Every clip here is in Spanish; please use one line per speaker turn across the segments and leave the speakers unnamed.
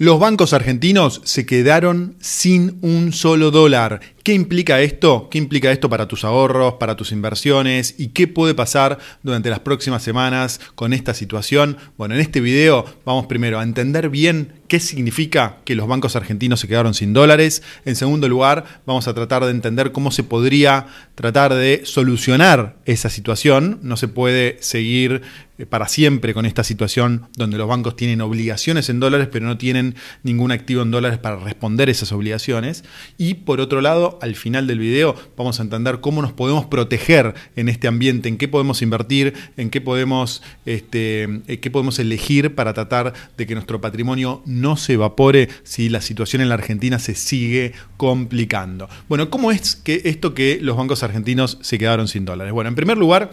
Los bancos argentinos se quedaron sin un solo dólar. ¿Qué implica esto? ¿Qué implica esto para tus ahorros, para tus inversiones? ¿Y qué puede pasar durante las próximas semanas con esta situación? Bueno, en este video vamos primero a entender bien qué significa que los bancos argentinos se quedaron sin dólares. En segundo lugar, vamos a tratar de entender cómo se podría tratar de solucionar esa situación. No se puede seguir eh, para siempre con esta situación donde los bancos tienen obligaciones en dólares pero no tienen ningún activo en dólares para responder esas obligaciones. Y por otro lado, al final del video vamos a entender cómo nos podemos proteger en este ambiente, en qué podemos invertir, en qué podemos, este, eh, qué podemos elegir para tratar de que nuestro patrimonio no se evapore si la situación en la Argentina se sigue complicando. Bueno, ¿cómo es que esto que los bancos argentinos se quedaron sin dólares? Bueno, en primer lugar,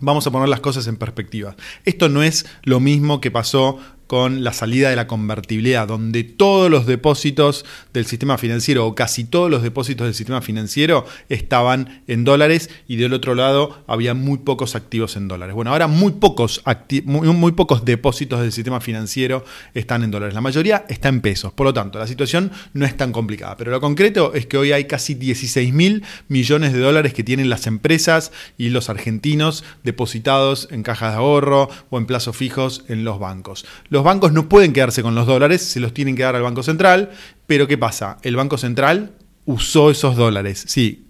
Vamos a poner las cosas en perspectiva. Esto no es lo mismo que pasó con la salida de la convertibilidad, donde todos los depósitos del sistema financiero o casi todos los depósitos del sistema financiero estaban en dólares y del otro lado había muy pocos activos en dólares. Bueno, ahora muy pocos, muy, pocos depósitos del sistema financiero están en dólares. La mayoría está en pesos. Por lo tanto, la situación no es tan complicada. Pero lo concreto es que hoy hay casi 16 mil millones de dólares que tienen las empresas y los argentinos depositados en cajas de ahorro o en plazos fijos en los bancos. Los bancos no pueden quedarse con los dólares, se los tienen que dar al Banco Central, pero ¿qué pasa? El Banco Central usó esos dólares. Sí,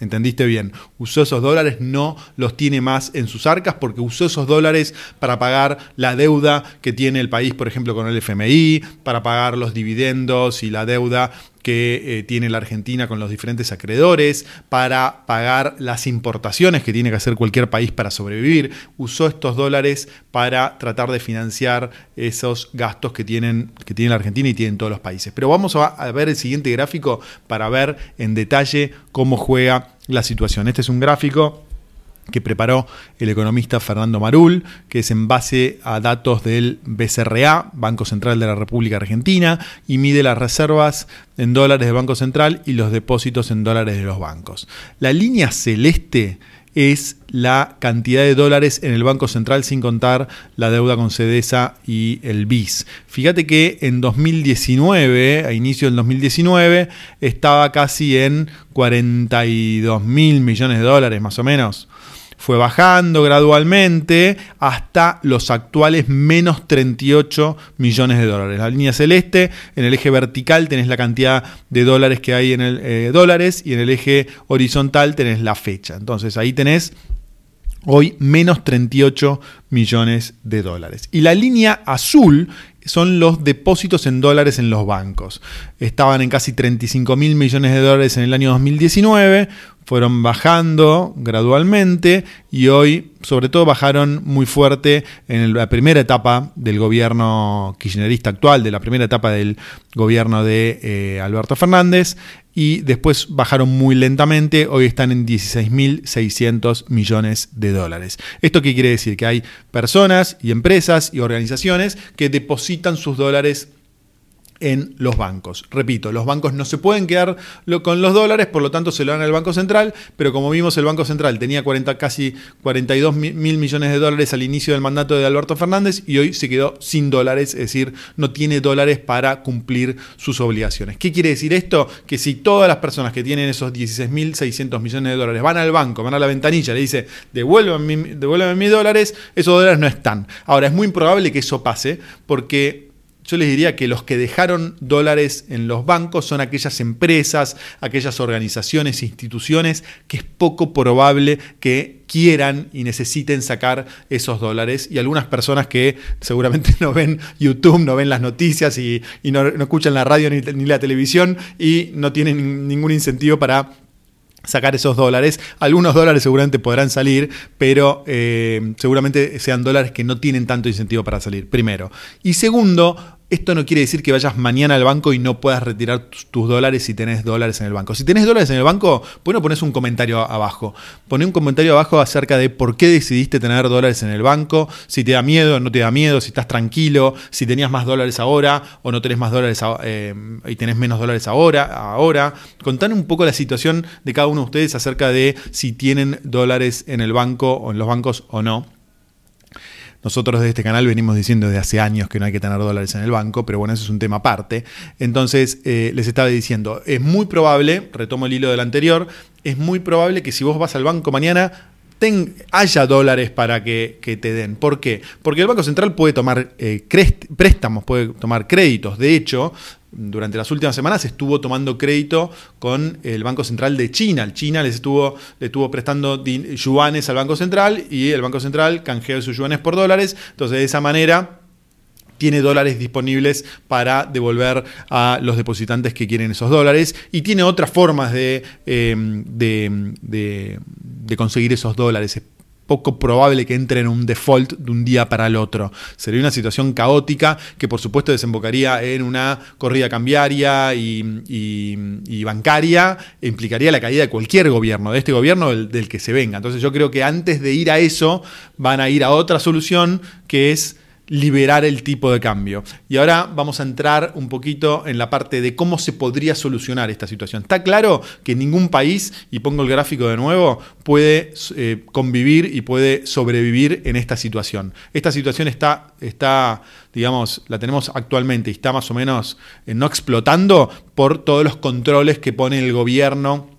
entendiste bien, usó esos dólares, no los tiene más en sus arcas porque usó esos dólares para pagar la deuda que tiene el país, por ejemplo, con el FMI, para pagar los dividendos y la deuda que eh, tiene la Argentina con los diferentes acreedores, para pagar las importaciones que tiene que hacer cualquier país para sobrevivir. Usó estos dólares para tratar de financiar esos gastos que, tienen, que tiene la Argentina y tienen todos los países. Pero vamos a ver el siguiente gráfico para ver en detalle cómo juega la situación. Este es un gráfico que preparó el economista Fernando Marul, que es en base a datos del BCRA, Banco Central de la República Argentina, y mide las reservas en dólares del Banco Central y los depósitos en dólares de los bancos. La línea celeste es la cantidad de dólares en el Banco Central sin contar la deuda con Cedesa y el BIS. Fíjate que en 2019, a inicio del 2019, estaba casi en 42 mil millones de dólares más o menos fue bajando gradualmente hasta los actuales menos 38 millones de dólares. La línea celeste, en el eje vertical tenés la cantidad de dólares que hay en el eh, dólares y en el eje horizontal tenés la fecha. Entonces ahí tenés hoy menos 38 millones de dólares. Y la línea azul son los depósitos en dólares en los bancos. Estaban en casi 35 mil millones de dólares en el año 2019, fueron bajando gradualmente y hoy sobre todo bajaron muy fuerte en la primera etapa del gobierno kirchnerista actual, de la primera etapa del gobierno de eh, Alberto Fernández y después bajaron muy lentamente, hoy están en 16.600 millones de dólares. ¿Esto qué quiere decir? Que hay personas y empresas y organizaciones que depositan sus dólares en los bancos. Repito, los bancos no se pueden quedar con los dólares, por lo tanto se lo dan al Banco Central, pero como vimos el Banco Central tenía 40, casi 42 mil millones de dólares al inicio del mandato de Alberto Fernández y hoy se quedó sin dólares, es decir, no tiene dólares para cumplir sus obligaciones. ¿Qué quiere decir esto? Que si todas las personas que tienen esos 16.600 millones de dólares van al banco, van a la ventanilla, le dice, devuélvanme mis dólares, esos dólares no están. Ahora, es muy improbable que eso pase porque yo les diría que los que dejaron dólares en los bancos son aquellas empresas, aquellas organizaciones, instituciones que es poco probable que quieran y necesiten sacar esos dólares y algunas personas que seguramente no ven YouTube, no ven las noticias y, no, escuchan la radio ni, la televisión y no tienen ningún incentivo para sacar esos dólares. Algunos dólares seguramente podrán salir, pero eh, seguramente sean dólares que no tienen tanto incentivo para salir, primero. Y segundo, esto no quiere decir que vayas mañana al banco y no puedas retirar tus, dólares si tenés dólares en el banco. Si tenés dólares en el banco, bueno, pones un comentario abajo. Poné un comentario abajo acerca de por qué decidiste tener dólares en el banco, si te da miedo no te da miedo, si estás tranquilo, si tenías más dólares ahora o no tenés más dólares eh, y tenés menos dólares ahora. ahora. Contán un poco la situación de cada uno de ustedes acerca de si tienen dólares en el banco o en los bancos o no. Nosotros de este canal venimos diciendo desde hace años que no hay que tener dólares en el banco, pero bueno, eso es un tema aparte. Entonces, eh, les estaba diciendo, es muy probable, retomo el hilo del anterior, es muy probable que si vos vas al banco mañana haya dólares para que, te den. ¿Por qué? Porque el Banco Central puede tomar eh, préstamos, puede tomar créditos. De hecho, durante las últimas semanas estuvo tomando crédito con el Banco Central de China. China les estuvo, le estuvo prestando yuanes al Banco Central y el Banco Central canjeó sus yuanes por dólares. Entonces, de esa manera tiene dólares disponibles para devolver a los depositantes que quieren esos dólares y tiene otras formas de, em, de, conseguir esos dólares. Es poco probable que entre en un default de un día para el otro. Sería una situación caótica que por supuesto desembocaría en una corrida cambiaria y, bancaria e implicaría la caída de cualquier gobierno, de este gobierno del que se venga. Entonces yo creo que antes de ir a eso van a ir a otra solución que es liberar el tipo de cambio. Y ahora vamos a entrar un poquito en la parte de cómo se podría solucionar esta situación. Está claro que ningún país, y pongo el gráfico de nuevo, puede eh, convivir y puede sobrevivir en esta situación. Esta situación está, está, digamos, la tenemos actualmente y está más o menos eh, no explotando por todos los controles que pone el gobierno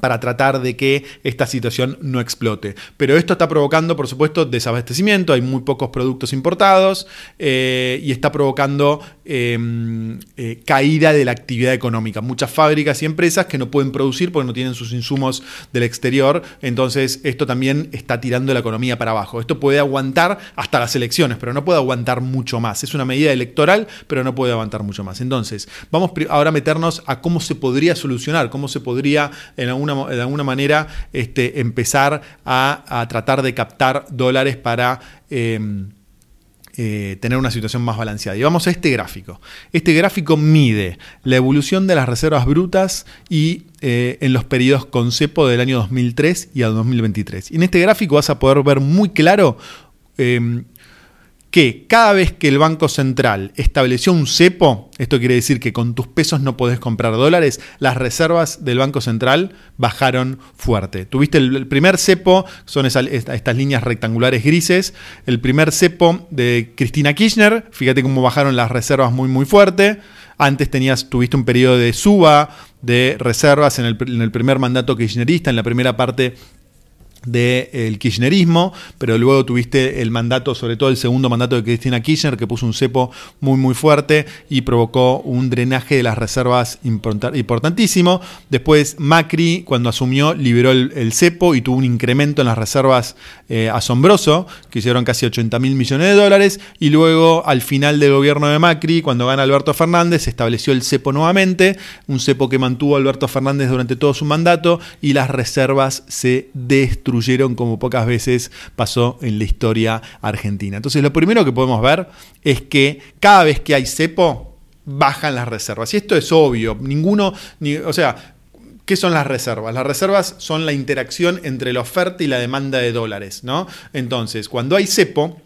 para tratar de que esta situación no explote. Pero esto está provocando, por supuesto, desabastecimiento, hay muy pocos productos importados eh, y está provocando em, eh, caída de la actividad económica. Muchas fábricas y empresas que no pueden producir porque no tienen sus insumos del exterior, entonces esto también está tirando la economía para abajo. Esto puede aguantar hasta las elecciones, pero no puede aguantar mucho más. Es una medida electoral, pero no puede aguantar mucho más. Entonces, vamos ahora a meternos a cómo se podría solucionar, cómo se podría en algún de alguna manera este, empezar a, tratar de captar dólares para... Em, eh, tener una situación más balanceada. Y vamos a este gráfico. Este gráfico mide la evolución de las reservas brutas y eh, en los periodos con cepo del año 2003 y al 2023. Y en este gráfico vas a poder ver muy claro em, que cada vez que el Banco Central estableció un cepo, esto quiere decir que con tus pesos no podés comprar dólares, las reservas del Banco Central bajaron fuerte. Tuviste el, primer cepo, son estas líneas rectangulares grises, el primer cepo de Cristina Kirchner, fíjate cómo bajaron las reservas muy muy fuerte. Antes tenías, tuviste un periodo de suba de reservas en el, en el primer mandato kirchnerista, en la primera parte del kirchnerismo, pero luego tuviste el mandato, sobre todo el segundo mandato de Cristina Kirchner, que puso un cepo muy muy fuerte y provocó un drenaje de las reservas importantísimo. Después Macri, cuando asumió, liberó el, cepo y tuvo un incremento en las reservas eh, asombroso, que hicieron casi 80 mil millones de dólares, y luego al final del gobierno de Macri, cuando gana Alberto Fernández, se estableció el cepo nuevamente, un cepo que mantuvo Alberto Fernández durante todo su mandato y las reservas se destruyeron como pocas veces pasó en la historia argentina. Entonces lo primero que podemos ver es que cada vez que hay cepo, bajan las reservas. Y esto es obvio, ninguno, ni, o sea, ¿Qué son las reservas? Las reservas son la interacción entre la oferta y la demanda de dólares, ¿no? Entonces, cuando hay cepo,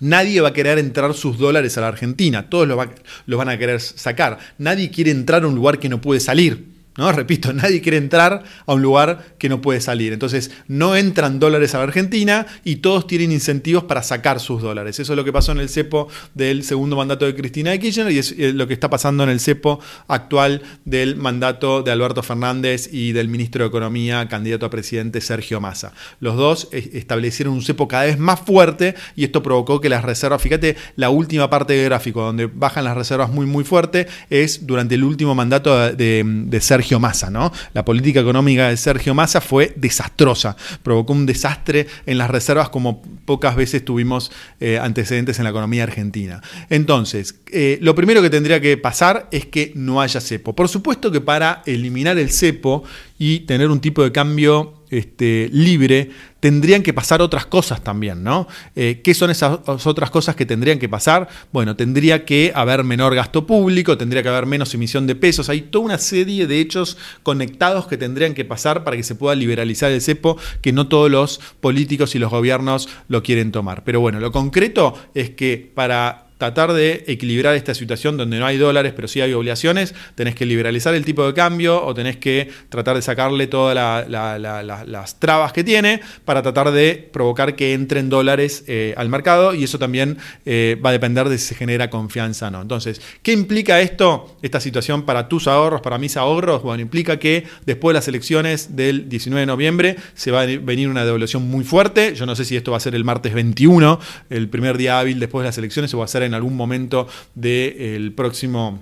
nadie va a querer entrar sus dólares a la Argentina, todos los, los van a querer sacar. Nadie quiere entrar a un lugar que no puede salir. ¿No? Repito, nadie quiere entrar a un lugar que no puede salir. Entonces, no entran dólares a la Argentina y todos tienen incentivos para sacar sus dólares. Eso es lo que pasó en el cepo del segundo mandato de Cristina de Kirchner y es eh, lo que está pasando en el cepo actual del mandato de Alberto Fernández y del ministro de Economía, candidato a presidente Sergio Massa. Los dos eh, establecieron un cepo cada vez más fuerte y esto provocó que las reservas, fíjate, la última parte del gráfico donde bajan las reservas muy, muy fuerte es durante el último mandato de, de Sergio Sergio Massa, ¿no? La política económica de Sergio Massa fue desastrosa, provocó un desastre en las reservas como pocas veces tuvimos eh, antecedentes en la economía argentina. Entonces, eh, lo primero que tendría que pasar es que no haya cepo. Por supuesto que para eliminar el cepo y tener un tipo de cambio este, libre, tendrían que pasar otras cosas también, ¿no? Eh, ¿Qué son esas otras cosas que tendrían que pasar? Bueno, tendría que haber menor gasto público, tendría que haber menos emisión de pesos, hay toda una serie de hechos conectados que tendrían que pasar para que se pueda liberalizar el cepo, que no todos los políticos y los gobiernos lo quieren tomar. Pero bueno, lo concreto es que para tratar de equilibrar esta situación donde no hay dólares, pero sí hay obligaciones, tenés que liberalizar el tipo de cambio o tenés que tratar de sacarle todas las trabas que tiene para tratar de provocar que entren dólares eh, al mercado y eso también eh, va a depender de si se genera confianza o no. Entonces, ¿qué implica esto, esta situación para tus ahorros, para mis ahorros? Bueno, implica que después de las elecciones del 19 de noviembre se va a venir una devaluación muy fuerte. Yo no sé si esto va a ser el martes 21, el primer día hábil después de las elecciones, o va a ser en algún momento del próximo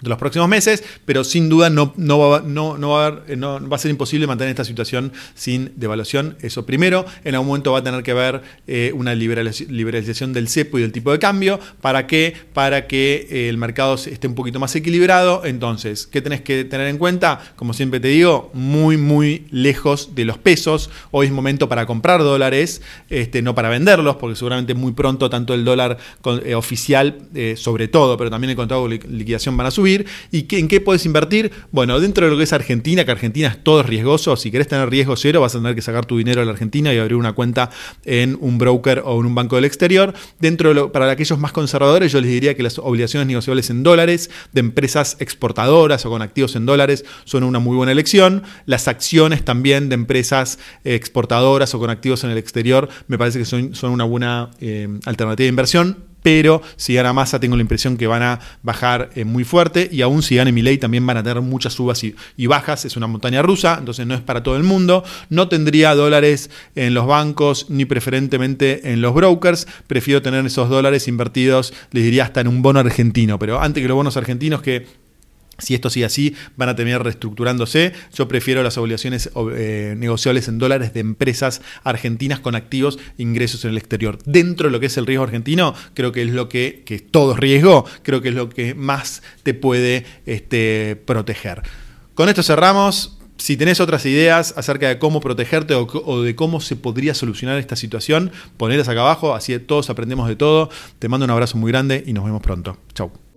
de los próximos meses, pero sin duda no, no, va, no, no, va a no, va a ser imposible mantener esta situación sin devaluación. Eso primero, en algún momento va a tener que haber eh, una liberalización del cepo y del tipo de cambio. ¿Para qué? Para que eh, el mercado esté un poquito más equilibrado. Entonces, ¿qué tenés que tener en cuenta? Como siempre te digo, muy, muy lejos de los pesos. Hoy es momento para comprar dólares, este, no para venderlos, porque seguramente muy pronto tanto el dólar eh, oficial, sobre todo, pero también el contrato de liquidación van a subir ¿Y en qué puedes invertir? Bueno, dentro de lo que es Argentina, que Argentina es todo riesgoso, si querés tener riesgo cero, vas a tener que sacar tu dinero a la Argentina y abrir una cuenta en un broker o en un banco del exterior. Dentro de para aquellos más conservadores, yo les diría que las obligaciones negociables en dólares de empresas exportadoras o con activos en dólares son una muy buena elección. Las acciones también de empresas exportadoras o con activos en el exterior me parece que son, son una buena eh, alternativa de inversión pero si gana Massa tengo la impresión que van a bajar eh, muy fuerte y aún si gane Milei también van a tener muchas subas y, bajas, es una montaña rusa, entonces no es para todo el mundo, no tendría dólares en los bancos ni preferentemente en los brokers, prefiero tener esos dólares invertidos, les diría hasta en un bono argentino, pero antes que los bonos argentinos que si esto sigue así, van a terminar reestructurándose. Yo prefiero las obligaciones eh, negociables en dólares de empresas argentinas con activos e ingresos en el exterior. Dentro de lo que es el riesgo argentino, creo que es lo que, que todo riesgo, creo que es lo que más te puede este, proteger. Con esto cerramos. Si tenés otras ideas acerca de cómo protegerte o, o, de cómo se podría solucionar esta situación, ponedlas acá abajo, así todos aprendemos de todo. Te mando un abrazo muy grande y nos vemos pronto. Chau.